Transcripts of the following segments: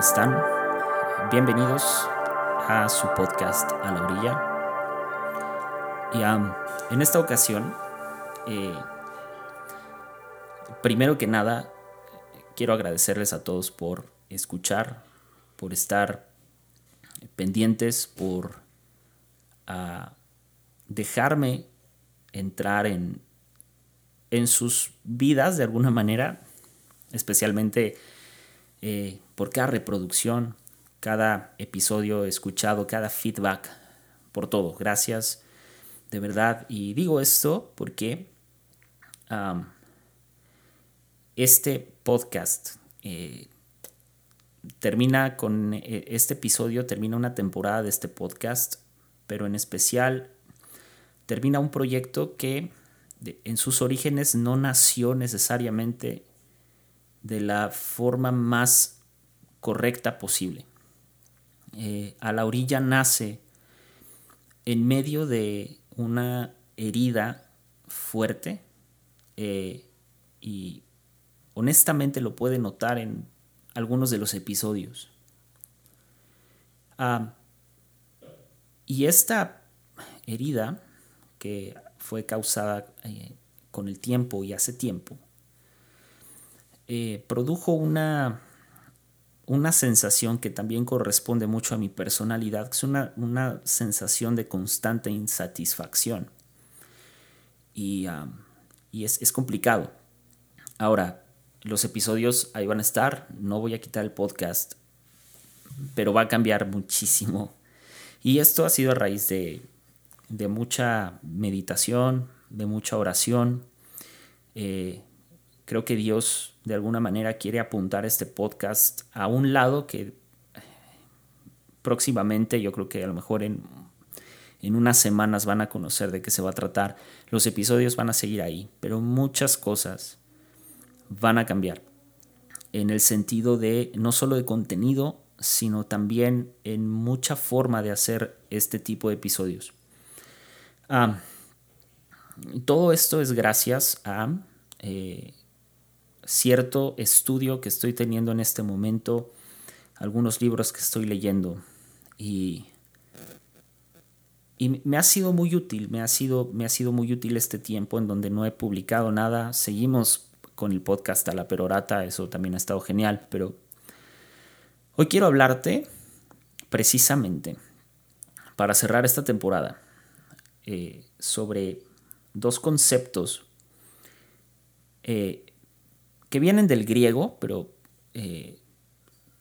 Hey, hola amigos, ¿cómo están? Bienvenidos a su podcast A la Orilla. Y en esta ocasión, eh, primero que nada, quiero agradecerles a todos por escuchar, por estar pendientes, por ah, dejarme entrar en, en sus vidas de alguna manera, especialmente eh, por cada reproducción, cada episodio escuchado, cada feedback, por todo. Gracias, de verdad. Y digo esto porque este podcast eh, termina con eh, este episodio, termina una temporada de este podcast, pero en especial termina un proyecto que en sus orígenes no nació necesariamente de la forma más correcta posible. Eh, a la orilla nace en medio de una herida fuerte eh, y honestamente lo puede notar en algunos de los episodios. Ah, y esta herida que fue causada eh, con el tiempo y hace tiempo, produjo una, una sensación que también corresponde mucho a mi personalidad, que es una, sensación de constante insatisfacción. Y, es, es, complicado. Ahora, los episodios ahí van a estar, no voy a quitar el podcast, pero va a cambiar muchísimo. Y esto ha sido a raíz de, de mucha meditación, de mucha oración. Eh, creo que Dios de alguna manera quiere apuntar este podcast a un lado que próximamente, yo creo que a lo mejor en, en unas semanas van a conocer de qué se va a tratar. Los episodios van a seguir ahí, pero muchas cosas van a cambiar en el sentido de no solo de contenido, sino también en mucha forma de hacer este tipo de episodios. Ah, todo esto es gracias a eh, cierto estudio que estoy teniendo en este momento, algunos libros que estoy leyendo. Y, y me ha sido muy útil, me ha sido, me ha sido muy útil este tiempo en donde no he publicado nada, seguimos con el podcast a la perorata, eso también ha estado genial, pero hoy quiero hablarte precisamente para cerrar esta temporada eh, sobre dos conceptos eh, que vienen del griego, pero eh,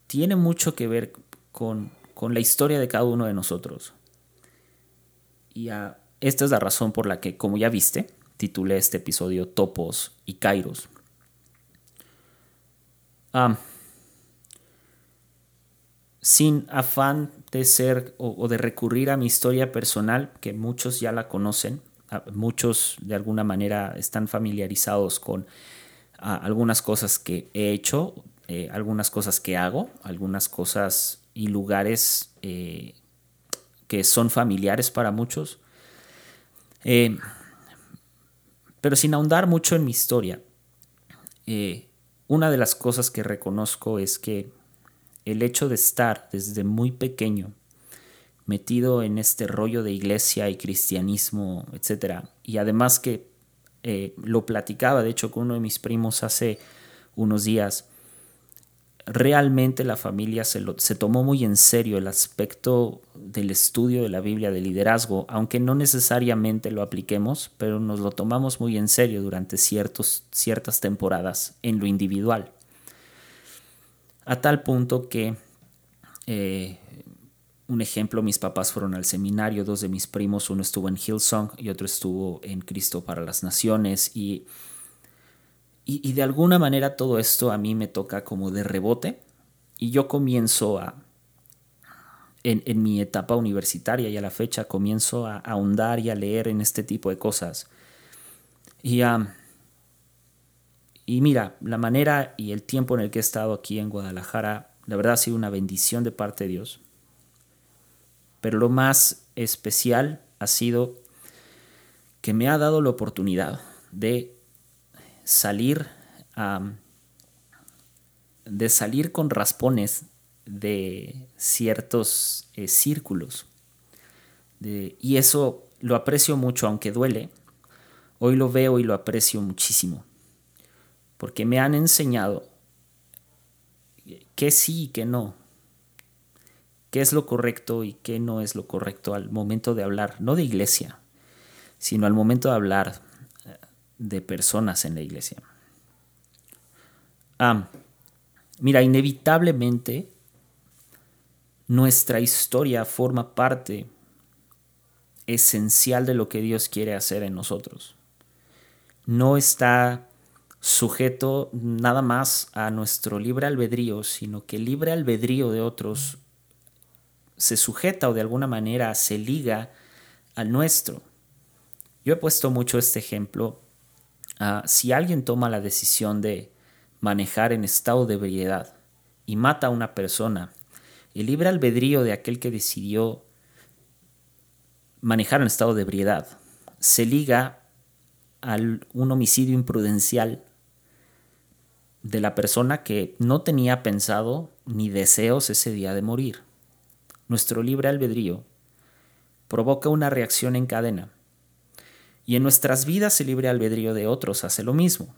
tiene mucho que ver con, la historia de cada uno de nosotros. Y esta es la razón por la que, como ya viste, titulé este episodio Topos y Kairos. sin afán de ser o, de recurrir a mi historia personal, que muchos ya la conocen, muchos de alguna manera están familiarizados con algunas cosas que he hecho, eh, algunas cosas que hago, algunas cosas y lugares eh, que son familiares para muchos. Eh, pero sin ahondar mucho en mi historia, una de las cosas que reconozco es que el hecho de estar desde muy pequeño metido en este rollo de iglesia y cristianismo, etc. Y además que eh, lo platicaba, de hecho, con uno de mis primos hace unos días. Realmente la familia se, tomó muy en serio el aspecto del estudio de la Biblia, de liderazgo, aunque no necesariamente lo apliquemos, pero nos lo tomamos muy en serio durante ciertas temporadas en lo individual. A tal punto que eh, un ejemplo, mis papás fueron al seminario, dos de mis primos, uno estuvo en Hillsong y otro estuvo en Cristo para las Naciones y, y, de alguna manera todo esto a mí me toca como de rebote y yo comienzo a, en, mi etapa universitaria y a la fecha comienzo a, ahondar y a leer en este tipo de cosas. Y, y mira, la manera y el tiempo en el que he estado aquí en Guadalajara, la verdad ha sido una bendición de parte de Dios pero lo más especial ha sido que me ha dado la oportunidad de salir de salir con raspones de ciertos eh, círculos. y eso lo aprecio mucho, aunque duele. Hoy lo veo y lo aprecio muchísimo. Porque me han enseñado que sí y que no. Qué es lo correcto y qué no es lo correcto al momento de hablar, no de iglesia, sino al momento de hablar eh, de personas en la iglesia. Ah, mira, inevitablemente nuestra historia forma parte esencial de lo que Dios quiere hacer en nosotros. No está sujeto nada más a nuestro libre albedrío, sino que el libre albedrío de otros se sujeta o de alguna manera se liga al nuestro. Yo he puesto mucho este ejemplo. Ah, si alguien toma la decisión de manejar en estado de ebriedad y mata a una persona, el libre albedrío de aquel que decidió manejar en estado de ebriedad se liga a un homicidio imprudencial de la persona que no tenía pensado ni deseos ese día de morir. Nuestro libre albedrío provoca una reacción en cadena y en nuestras vidas el libre albedrío de otros hace lo mismo.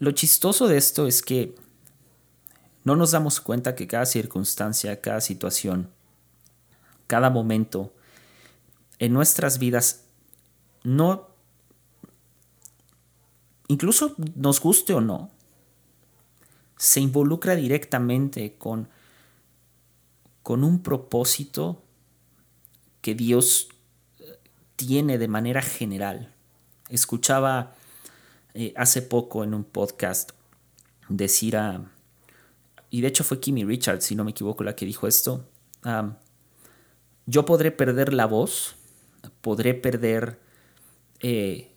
lo chistoso de esto es que no nos damos cuenta que cada circunstancia, cada situación, cada momento en nuestras vidas no, incluso nos guste o no, se involucra directamente con, con un propósito que Dios eh, tiene de manera general. Escuchaba eh, hace poco en un podcast decir a, y de hecho fue Kimmy Richards, si no me equivoco, la que dijo esto, yo podré perder la voz, podré perder eh,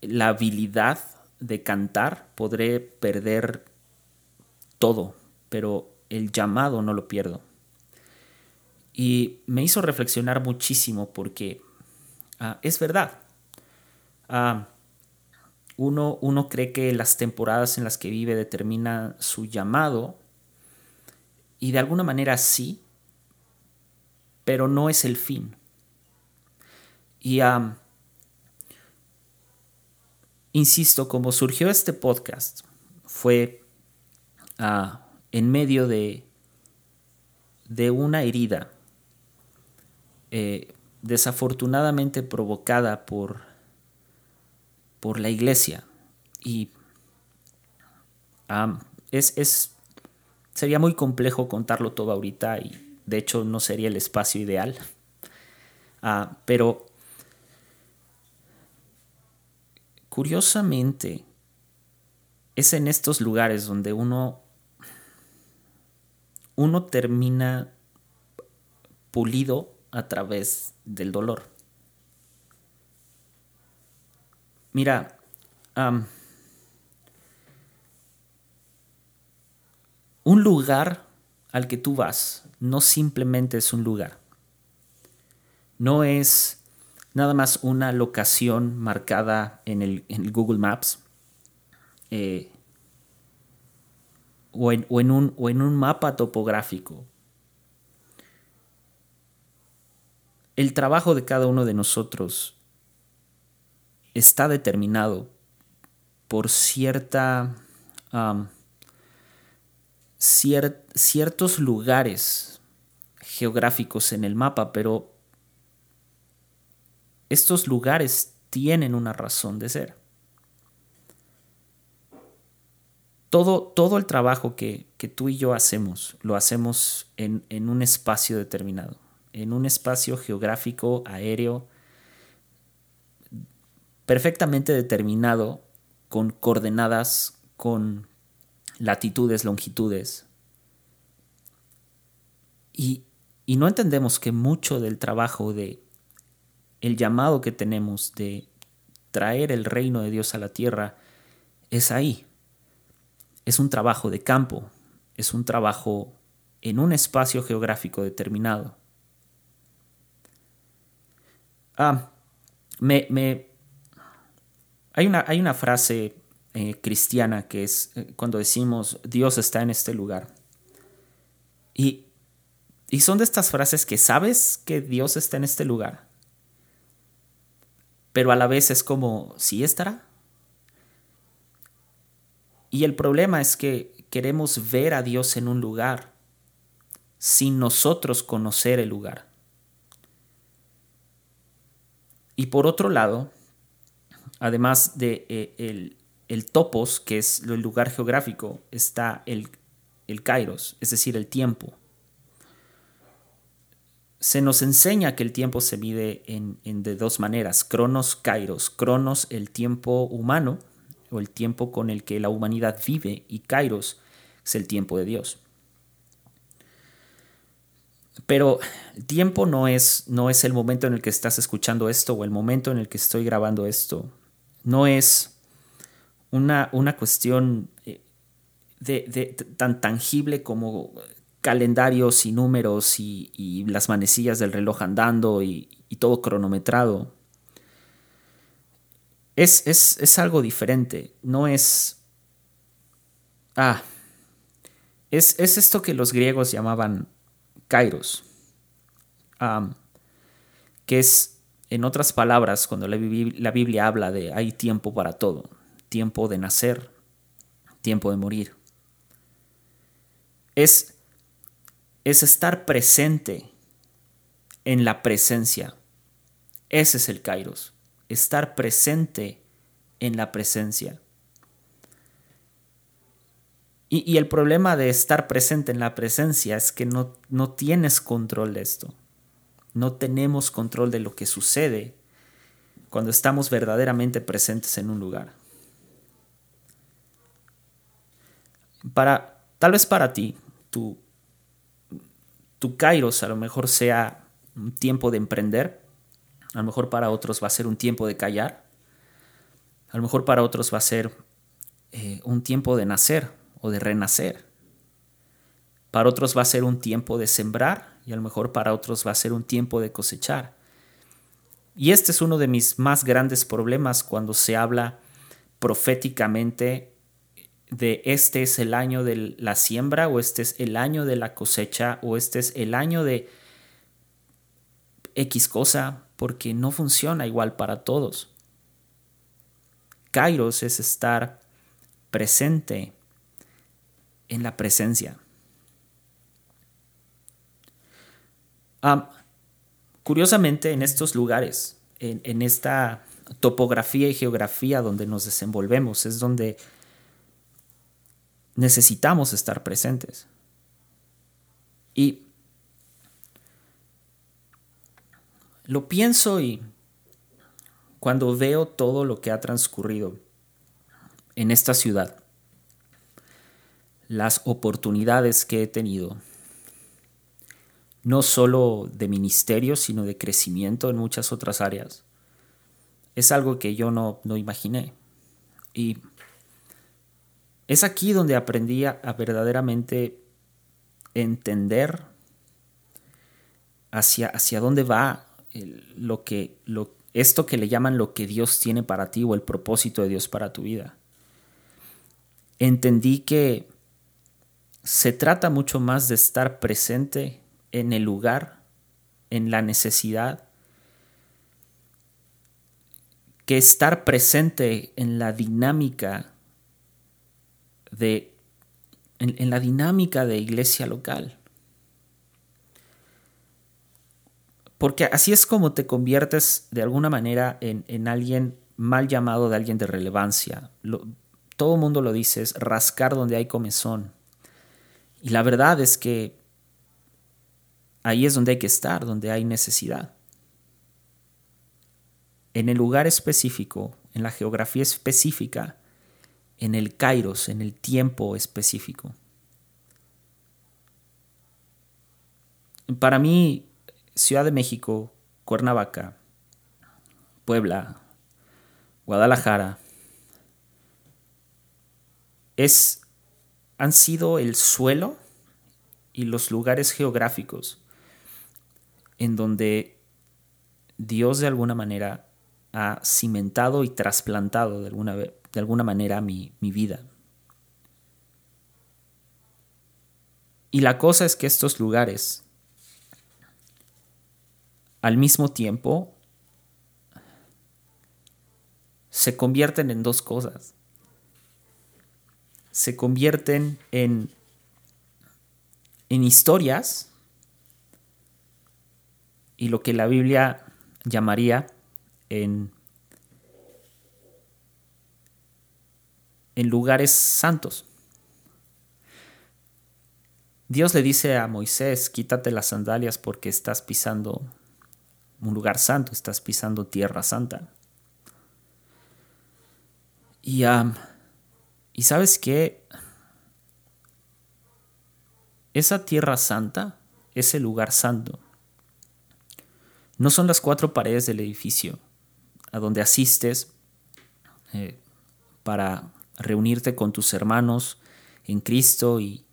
la habilidad de cantar, podré perder todo, pero el llamado no lo pierdo. Y me hizo reflexionar muchísimo porque ah, es verdad. Ah, uno, uno cree que las temporadas en las que vive determina su llamado y de alguna manera sí, pero no es el fin. Y insisto, como surgió este podcast, fue en medio de, de una herida eh, desafortunadamente provocada por por la iglesia. Y es, sería muy complejo contarlo todo ahorita y de hecho no sería el espacio ideal. Ah, pero curiosamente es en estos lugares donde uno uno termina pulido a través del dolor. Mira, un lugar al que tú vas no simplemente es un lugar. No es nada más una locación marcada en el, Google Maps eh, o, en, un, o en un mapa topográfico. El trabajo de cada uno de nosotros está determinado por cierta, ciertos lugares geográficos en el mapa, pero estos lugares tienen una razón de ser. Todo, todo el trabajo que, tú y yo hacemos, lo hacemos en, en un espacio determinado, en un espacio geográfico, aéreo, perfectamente determinado con coordenadas, con latitudes, longitudes. Y, y no entendemos que mucho del trabajo de el llamado que tenemos de traer el reino de Dios a la tierra es ahí. Es un trabajo de campo, es un trabajo en un espacio geográfico determinado. Ah, me, me, Hay una, hay una frase eh, cristiana que es eh, cuando decimos Dios está en este lugar. Y, y son de estas frases que sabes que Dios está en este lugar, pero a la vez es como, ¿sí estará? Y el problema es que queremos ver a Dios en un lugar sin nosotros conocer el lugar. Y por otro lado, además de eh, el, topos, que es el lugar geográfico, está el, el kairos, es decir, el tiempo. Se nos enseña que el tiempo se mide en, en de dos maneras, cronos, kairos. Cronos, el tiempo humano, o el tiempo con el que la humanidad vive, y kairos es el tiempo de Dios. Pero el tiempo no es, no es el momento en el que estás escuchando esto o el momento en el que estoy grabando esto. No es una, una cuestión eh, de, tan tangible como calendarios y números y, las manecillas del reloj andando y, todo cronometrado. Es, es, algo diferente. No es... Ah. Es, es esto que los griegos llamaban kairos, que es, en otras palabras, cuando la, la Biblia habla de hay tiempo para todo, tiempo de nacer, tiempo de morir. Es, es estar presente en la presencia. Ese es el kairos, estar presente en la presencia. Y, el problema de estar presente en la presencia es que no, no tienes control de esto. No tenemos control de lo que sucede cuando estamos verdaderamente presentes en un lugar. Para, tal vez para ti, tu, tu kairos a lo mejor sea un tiempo de emprender, a lo mejor para otros va a ser un tiempo de callar, a lo mejor para otros va a ser eh, un tiempo de nacer, o de renacer. Para otros va a ser un tiempo de sembrar y a lo mejor para otros va a ser un tiempo de cosechar. Y este es uno de mis más grandes problemas cuando se habla proféticamente de este es el año de la siembra o este es el año de la cosecha o este es el año de X cosa, porque no funciona igual para todos. Kairos es estar presente en la presencia. curiosamente, en estos lugares, en, esta topografía y geografía donde nos desenvolvemos, es donde necesitamos estar presentes. Y lo pienso y cuando veo todo lo que ha transcurrido en esta ciudad, las oportunidades que he tenido, no solo de ministerio, sino de crecimiento en muchas otras áreas. Es algo que yo no, no imaginé. Y es aquí donde aprendí a, verdaderamente entender hacia, hacia dónde va lo que, lo, esto que le llaman lo que Dios tiene para ti o el propósito de Dios para tu vida. Entendí que se trata mucho más de estar presente en el lugar, en la necesidad, que estar presente en la dinámica de en, la dinámica de iglesia local. Porque así es como te conviertes de alguna manera en, alguien mal llamado de alguien de relevancia. todo mundo lo dice, es rascar donde hay comezón. Y la verdad es que ahí es donde hay que estar, donde hay necesidad. En el lugar específico, en la geografía específica, en el kairos, en el tiempo específico. Para mí, Ciudad de México, Cuernavaca, Puebla, Guadalajara, es han sido el suelo y los lugares geográficos en donde Dios de alguna manera ha cimentado y trasplantado de alguna, de alguna manera mi, mi vida. Y la cosa es que estos lugares, al mismo tiempo, se convierten en dos cosas. Se convierten en, en historias y lo que la Biblia llamaría en, en lugares santos. Dios le dice a Moisés, quítate las sandalias porque estás pisando un lugar santo, estás pisando tierra santa. Y, y sabes que esa tierra santa, ese lugar santo, no son las cuatro paredes del edificio a donde asistes eh, para reunirte con tus hermanos en Cristo y,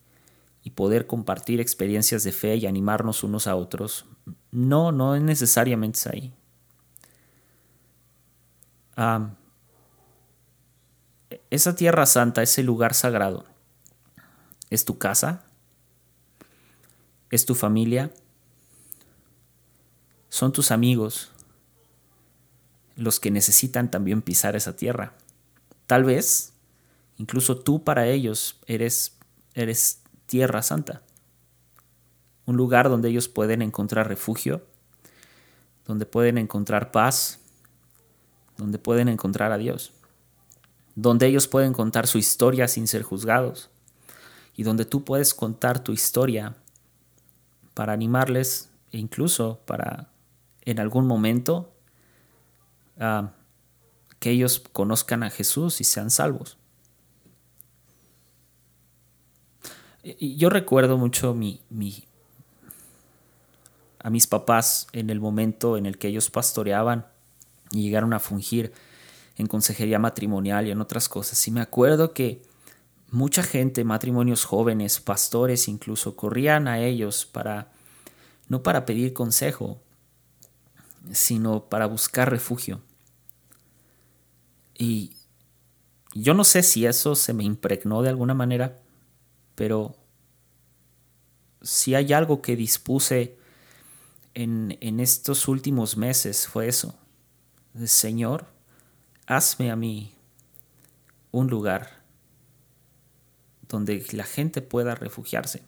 y poder compartir experiencias de fe y animarnos unos a otros. No, no es necesariamente ahí. esa tierra santa, ese lugar sagrado, es tu casa, es tu familia, son tus amigos los que necesitan también pisar esa tierra. Tal vez, incluso tú para ellos eres, eres tierra santa, un lugar donde ellos pueden encontrar refugio, donde pueden encontrar paz, donde pueden encontrar a Dios, donde ellos pueden contar su historia sin ser juzgados y donde tú puedes contar tu historia para animarles e incluso para en algún momento ah, que ellos conozcan a Jesús y sean salvos. yo recuerdo mucho mi, a mis papás en el momento en el que ellos pastoreaban y llegaron a fungir en consejería matrimonial y en otras cosas. Y me acuerdo que mucha gente, matrimonios jóvenes, pastores incluso, corrían a ellos para, no para pedir consejo, sino para buscar refugio. Y yo no sé si eso se me impregnó de alguna manera, pero si hay algo que dispuse en, en estos últimos meses fue eso. Señor, hazme a mí un lugar donde la gente pueda refugiarse.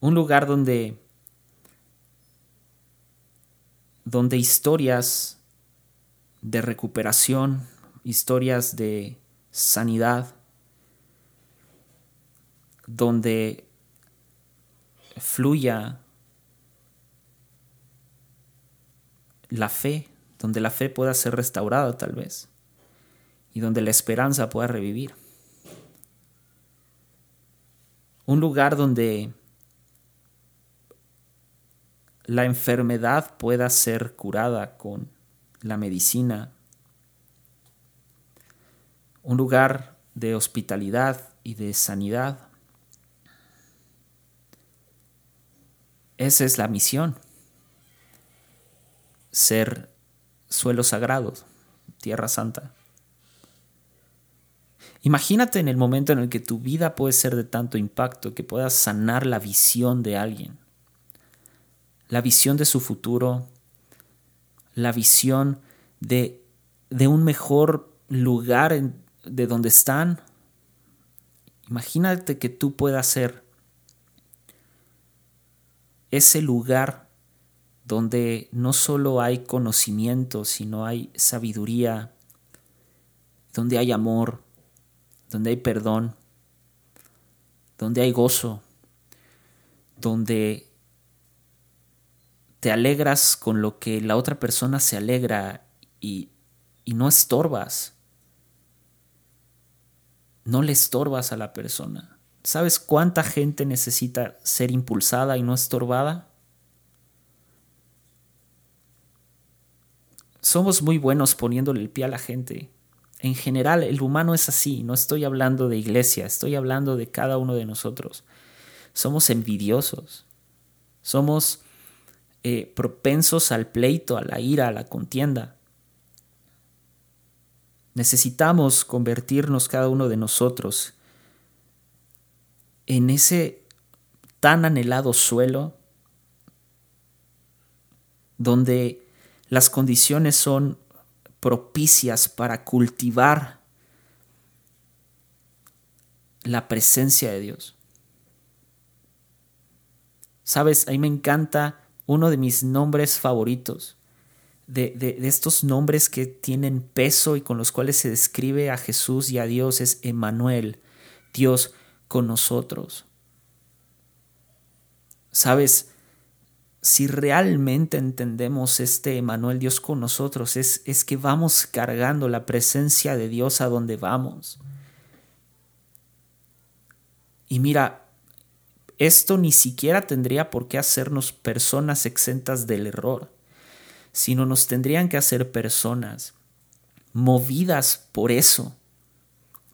Un lugar donde donde historias de recuperación, historias de sanidad, donde fluya la fe, donde la fe pueda ser restaurada tal vez, y donde la esperanza pueda revivir. Un lugar donde la enfermedad pueda ser curada con la medicina un lugar de hospitalidad y de sanidad. Esa es la misión. Ser suelos sagrados, tierra santa. Imagínate en el momento en el que tu vida puede ser de tanto impacto que puedas sanar la visión de alguien, la visión de su futuro, la visión de, de un mejor lugar de donde están. Imagínate que tú puedas ser ese lugar donde no solo hay conocimiento, sino hay sabiduría, donde hay amor, donde hay perdón, donde hay gozo, donde te alegras con lo que la otra persona se alegra y, y no estorbas no le estorbas a la persona. ¿Sabes cuánta gente necesita ser impulsada y no estorbada? Somos muy buenos poniéndole el pie a la gente. En general, el humano es así. No estoy hablando de iglesia, estoy hablando de cada uno de nosotros. Somos envidiosos. Somos eh, propensos al pleito, a la ira, a la contienda. Necesitamos convertirnos cada uno de nosotros en ese tan anhelado suelo donde las condiciones son propicias para cultivar la presencia de Dios. Sabes, a mí me encanta uno de mis nombres favoritos, de, de, estos nombres que tienen peso y con los cuales se describe a Jesús y a Dios, es Emanuel, Dios con nosotros. Sabes, si realmente entendemos este Emanuel, Dios con nosotros, es, es que vamos cargando la presencia de Dios a donde vamos. Y mira, esto ni siquiera tendría por qué hacernos personas exentas del error, sino nos tendrían que hacer personas movidas por eso,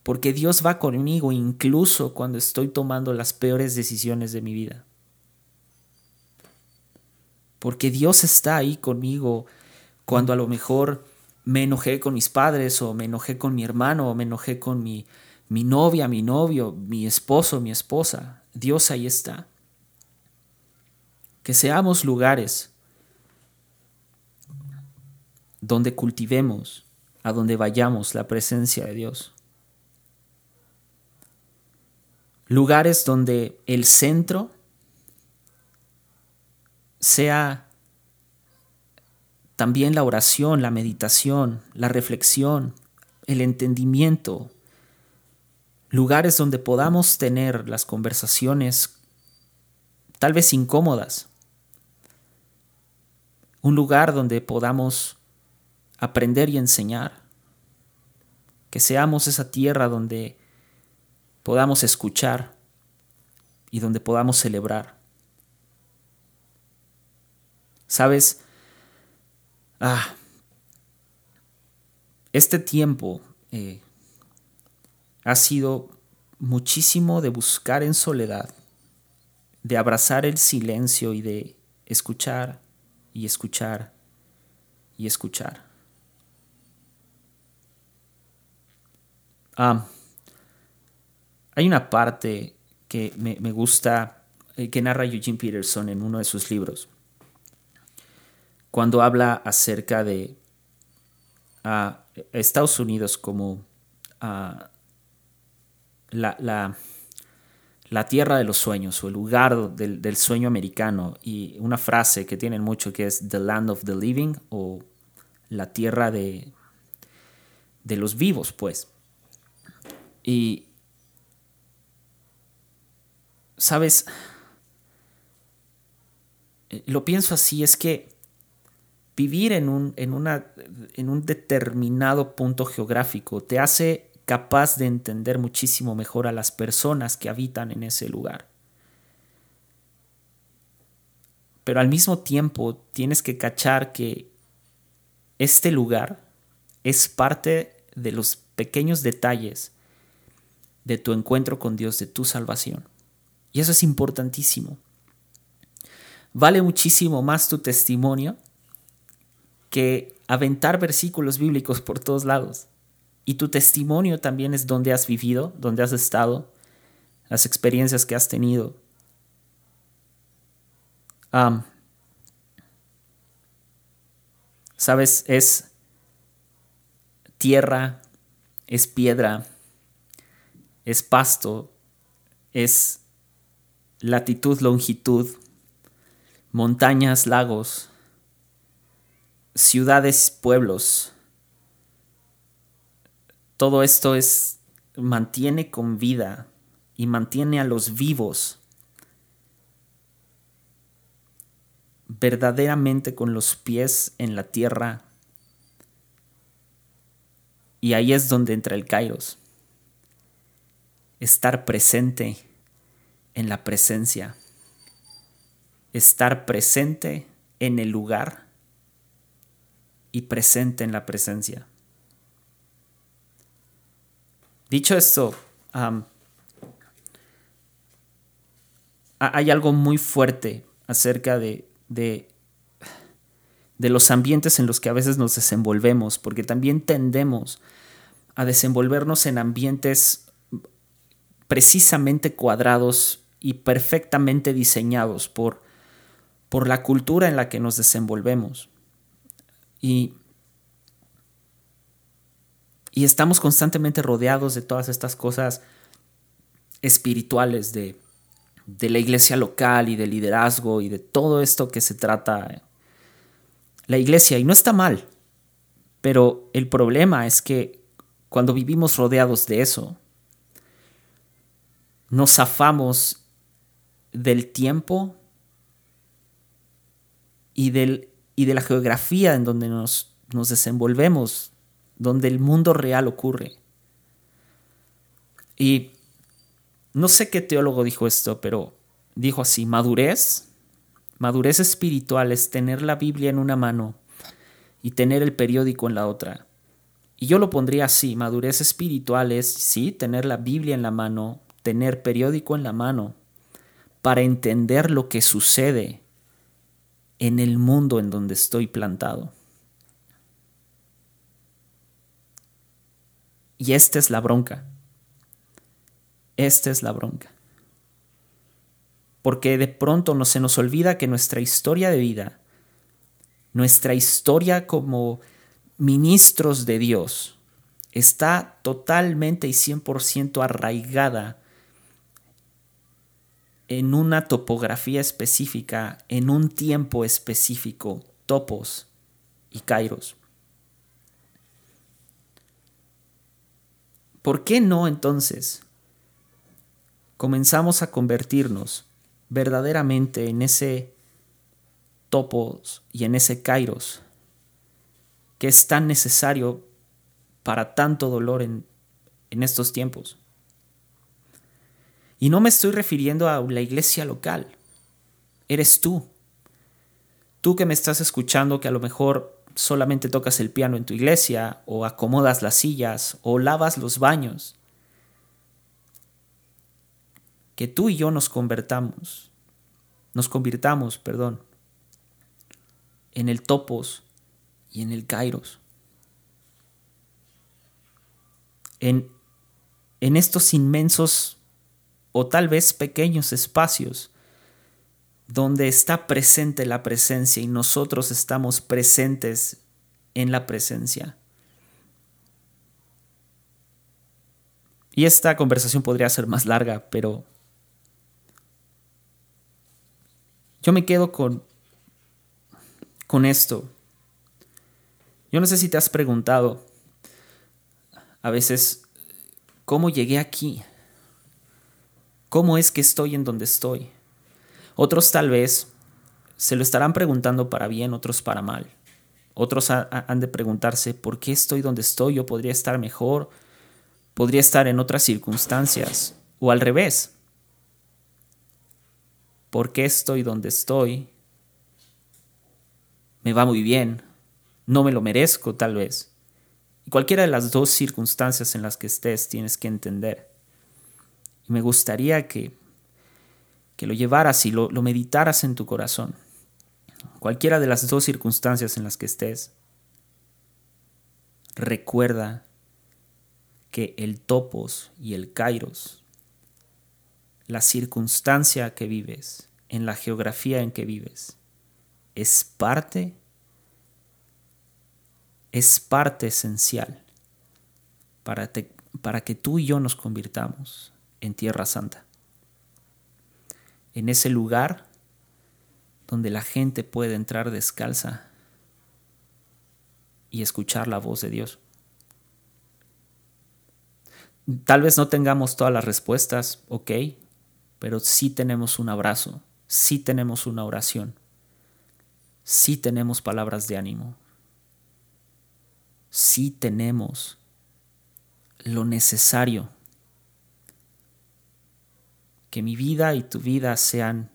porque Dios va conmigo incluso cuando estoy tomando las peores decisiones de mi vida. Porque Dios está ahí conmigo cuando a lo mejor me enojé con mis padres o me enojé con mi hermano o me enojé con mi, mi novia, mi novio, mi esposo, mi esposa. Dios ahí está. Que seamos lugares donde cultivemos, a donde vayamos la presencia de Dios. Lugares donde el centro sea también la oración, la meditación, la reflexión, el entendimiento, lugares donde podamos tener las conversaciones tal vez incómodas, un lugar donde podamos aprender y enseñar, que seamos esa tierra donde podamos escuchar y donde podamos celebrar. Sabes, ah, este tiempo eh, ha sido muchísimo de buscar en soledad, de abrazar el silencio y de escuchar y escuchar y escuchar. Ah, hay una parte que me, gusta, eh, que narra Eugene Peterson en uno de sus libros, cuando habla acerca de Estados Unidos como la, la, tierra de los sueños o el lugar del, del, sueño americano y una frase que tienen mucho que es The Land of the Living o la tierra de, de los vivos, pues. Y, sabes, lo pienso así, es que vivir en un, en, una, en un determinado punto geográfico te hace capaz de entender muchísimo mejor a las personas que habitan en ese lugar. Pero al mismo tiempo tienes que cachar que este lugar es parte de los pequeños detalles de tu encuentro con Dios, de tu salvación. Y eso es importantísimo. Vale muchísimo más tu testimonio que aventar versículos bíblicos por todos lados. Y tu testimonio también es donde has vivido, donde has estado, las experiencias que has tenido. Sabes, es tierra, es piedra, es pasto, es latitud, longitud, montañas, lagos, ciudades, pueblos todo esto es mantiene con vida y mantiene a los vivos verdaderamente con los pies en la tierra. Y ahí es donde entra el Kairos. Estar presente en la presencia. Estar presente en el lugar y presente en la presencia. Dicho esto, hay algo muy fuerte acerca de, de los ambientes en los que a veces nos desenvolvemos, porque también tendemos a desenvolvernos en ambientes precisamente cuadrados y perfectamente diseñados por, por la cultura en la que nos desenvolvemos. Y, y estamos constantemente rodeados de todas estas cosas espirituales, de, de la iglesia local y de liderazgo y de todo esto que se trata la iglesia. Y no está mal, pero el problema es que cuando vivimos rodeados de eso, nos zafamos del tiempo y, del, y de la geografía en donde nos, nos desenvolvemos, donde el mundo real ocurre. Y no sé qué teólogo dijo esto, pero dijo así, madurez, madurez espiritual es tener la Biblia en una mano y tener el periódico en la otra. Y yo lo pondría así, madurez espiritual es, sí, tener la Biblia en la mano, tener periódico en la mano, para entender lo que sucede en el mundo en donde estoy plantado. Y esta es la bronca. Esta es la bronca. Porque de pronto no se nos olvida que nuestra historia de vida, nuestra historia como ministros de Dios, está totalmente y 100% arraigada en una topografía específica, en un tiempo específico, topos y kairos. ¿Por qué no entonces comenzamos a convertirnos verdaderamente en ese topos y en ese kairos que es tan necesario para tanto dolor en, en estos tiempos? Y no me estoy refiriendo a la iglesia local. Eres tú. Tú que me estás escuchando que a lo mejor solamente tocas el piano en tu iglesia o acomodas las sillas o lavas los baños. Que tú y yo nos convertamos, nos convirtamos, perdón, en el topos y en el kairos. En, en estos inmensos o tal vez pequeños espacios donde está presente la presencia y nosotros estamos presentes en la presencia. Y esta conversación podría ser más larga, pero yo me quedo con, con esto. Yo no sé si te has preguntado a veces cómo llegué aquí. ¿Cómo es que estoy en donde estoy? Otros tal vez se lo estarán preguntando para bien, otros para mal. Otros han de preguntarse, ¿por qué estoy donde estoy? Yo podría estar mejor, podría estar en otras circunstancias, o al revés. ¿Por qué estoy donde estoy? Me va muy bien, no me lo merezco tal vez. Y cualquiera de las dos circunstancias en las que estés tienes que entender me gustaría que, que lo llevaras y lo, lo meditaras en tu corazón. Cualquiera de las dos circunstancias en las que estés, recuerda que el topos y el kairos, la circunstancia que vives, en la geografía en que vives, es parte, es parte esencial para, para que tú y yo nos convirtamos en Tierra Santa. En ese lugar donde la gente puede entrar descalza y escuchar la voz de Dios. Tal vez no tengamos todas las respuestas, ok, pero sí tenemos un abrazo, sí tenemos una oración, sí tenemos palabras de ánimo, sí tenemos lo necesario que mi vida y tu vida sean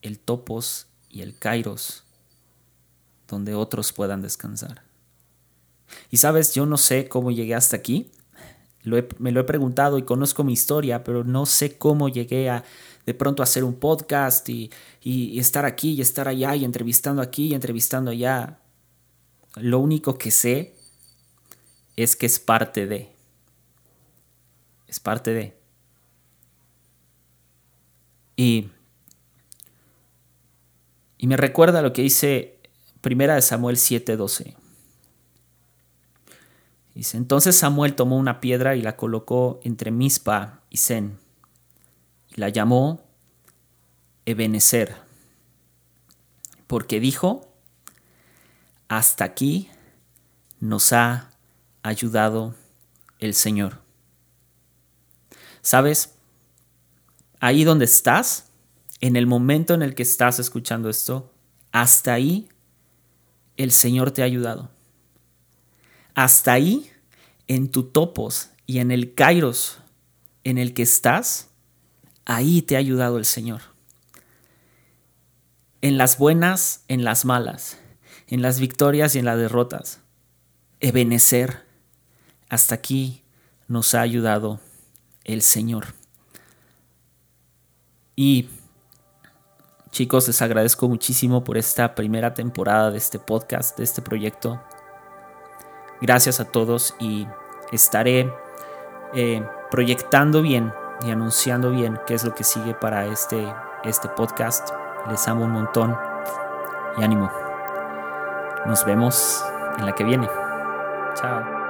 el topos y el kairos donde otros puedan descansar. Y sabes, yo no sé cómo llegué hasta aquí. me lo he preguntado y conozco mi historia, pero no sé cómo llegué a de pronto hacer un podcast y, y estar aquí y estar allá y entrevistando aquí y entrevistando allá. Lo único que sé es que es parte de. Es parte de. Y, y me recuerda lo que dice Primera de Samuel 7:12. Dice, entonces Samuel tomó una piedra y la colocó entre Mispa y Zen, y la llamó Ebenezer, porque dijo, hasta aquí nos ha ayudado el Señor. ¿Sabes? Ahí donde estás, en el momento en el que estás escuchando esto, hasta ahí el Señor te ha ayudado. Hasta ahí, en tu topos y en el kairos en el que estás, ahí te ha ayudado el Señor. En las buenas, en las malas, en las victorias y en las derrotas. Ebenecer, hasta aquí nos ha ayudado el Señor. Y chicos, les agradezco muchísimo por esta primera temporada de este podcast, de este proyecto. Gracias a todos y estaré eh, proyectando bien y anunciando bien qué es lo que sigue para este, este podcast. Les amo un montón y ánimo. Nos vemos en la que viene. Chao.